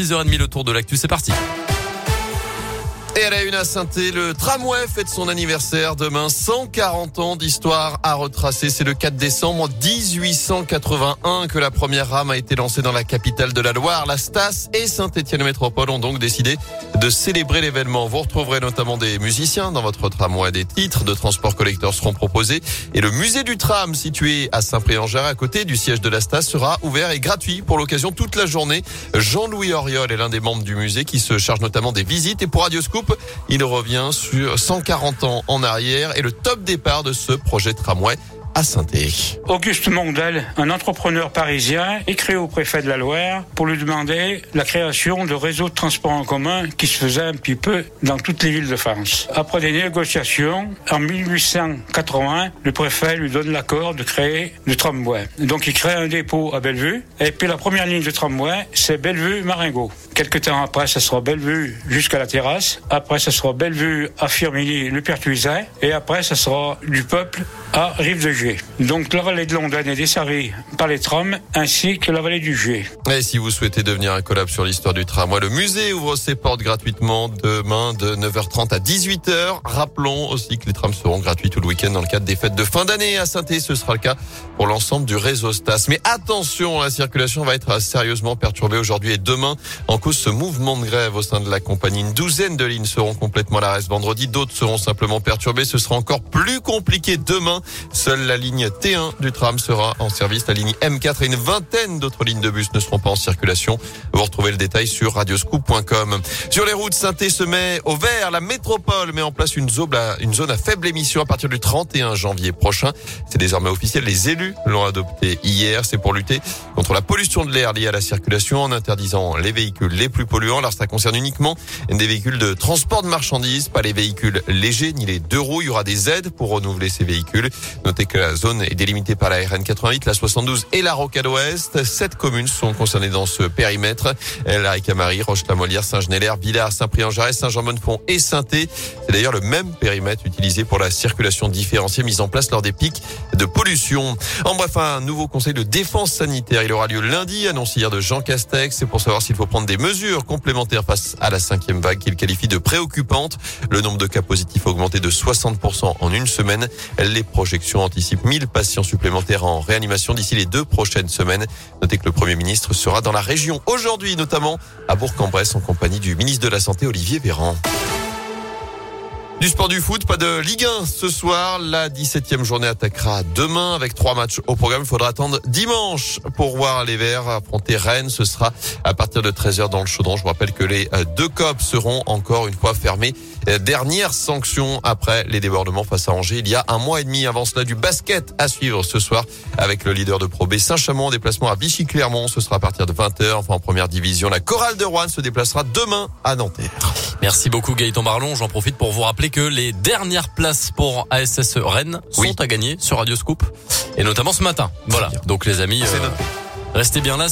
6h30 le tour de l'actu, c'est parti. Et à la une à saint le tramway fête son anniversaire demain. 140 ans d'histoire à retracer. C'est le 4 décembre 1881 que la première rame a été lancée dans la capitale de la Loire. La Stas et Saint-Étienne Métropole ont donc décidé de célébrer l'événement. Vous retrouverez notamment des musiciens dans votre tramway. Des titres de transport collecteur seront proposés. Et le musée du tram, situé à Saint-Pré-en-Jarre, à côté du siège de la Stas, sera ouvert et gratuit pour l'occasion toute la journée. Jean-Louis Oriol est l'un des membres du musée qui se charge notamment des visites. Et pour Radio Scoop, il revient sur 140 ans en arrière et le top départ de ce projet tramway Auguste Mondel, un entrepreneur parisien, écrit au préfet de la Loire pour lui demander la création de réseaux de transport en commun qui se faisait un petit peu dans toutes les villes de France. Après des négociations, en 1880, le préfet lui donne l'accord de créer le tramway. Donc il crée un dépôt à Bellevue et puis la première ligne de tramway, c'est Bellevue-Maringot. Quelques temps après, ça sera Bellevue jusqu'à la terrasse. Après, ça sera Bellevue à Firminy, le. Et après, ça sera du peuple à Rive de Gier. Donc la vallée de Londres est desservie par les trams ainsi que la vallée du Gier. Et si vous souhaitez devenir un collab sur l'histoire du tramway, le musée ouvre ses portes gratuitement demain de 9h30 à 18h. Rappelons aussi que les trams seront gratuits tout le week-end dans le cadre des fêtes de fin d'année à saint Ce sera le cas pour l'ensemble du réseau Stas. Mais attention, la circulation va être sérieusement perturbée aujourd'hui et demain en cause ce mouvement de grève au sein de la compagnie. Une douzaine de lignes seront complètement à l'arrêt vendredi, d'autres seront simplement perturbées. Ce sera encore plus compliqué demain. Seule la ligne T1 du tram sera en service. La ligne M4 et une vingtaine d'autres lignes de bus ne seront pas en circulation. Vous retrouvez le détail sur radioscoop.com. Sur les routes, saint se met au vert. La métropole met en place une zone, à, une zone à faible émission à partir du 31 janvier prochain. C'est désormais officiel. Les élus l'ont adopté hier. C'est pour lutter contre la pollution de l'air liée à la circulation en interdisant les véhicules les plus polluants. Alors ça concerne uniquement des véhicules de transport de marchandises, pas les véhicules légers ni les deux roues. Il y aura des aides pour renouveler ces véhicules. Notez que la zone est délimitée par la RN 88, la 72 et la Rocade Ouest. Sept communes sont concernées dans ce périmètre. La Ricamari, Roche-la-Molière, Saint-Genélaire, Villars, Saint-Prix-en-Jarret, Saint-Jean-Bonnefond et saint C'est d'ailleurs le même périmètre utilisé pour la circulation différenciée mise en place lors des pics de pollution. En bref, un nouveau conseil de défense sanitaire. Il aura lieu lundi, annoncé hier de Jean Castex. C'est pour savoir s'il faut prendre des mesures complémentaires face à la cinquième vague qu'il qualifie de préoccupante. Le nombre de cas positifs a augmenté de 60% en une semaine. Projections anticipent 1000 patients supplémentaires en réanimation d'ici les deux prochaines semaines. Notez que le Premier ministre sera dans la région aujourd'hui, notamment à Bourg-en-Bresse en compagnie du ministre de la Santé Olivier Véran. Du sport du foot, pas de Ligue 1 ce soir. La 17e journée attaquera demain avec trois matchs au programme. Il faudra attendre dimanche pour voir les Verts affronter Rennes. Ce sera à partir de 13h dans le chaudron. Je vous rappelle que les deux COP seront encore une fois fermés. Dernière sanction après les débordements face à Angers. Il y a un mois et demi avant cela du basket à suivre ce soir avec le leader de Pro B Saint-Chamond en déplacement à Vichy-Clermont. Ce sera à partir de 20h. Enfin en première division. La chorale de Rouen se déplacera demain à Nanterre. Merci beaucoup Gaëtan Barlon. J'en profite pour vous rappeler que les dernières places pour ASS Rennes sont à gagner sur Radio Scoop et notamment ce matin. Voilà. Donc les amis, euh, restez bien là.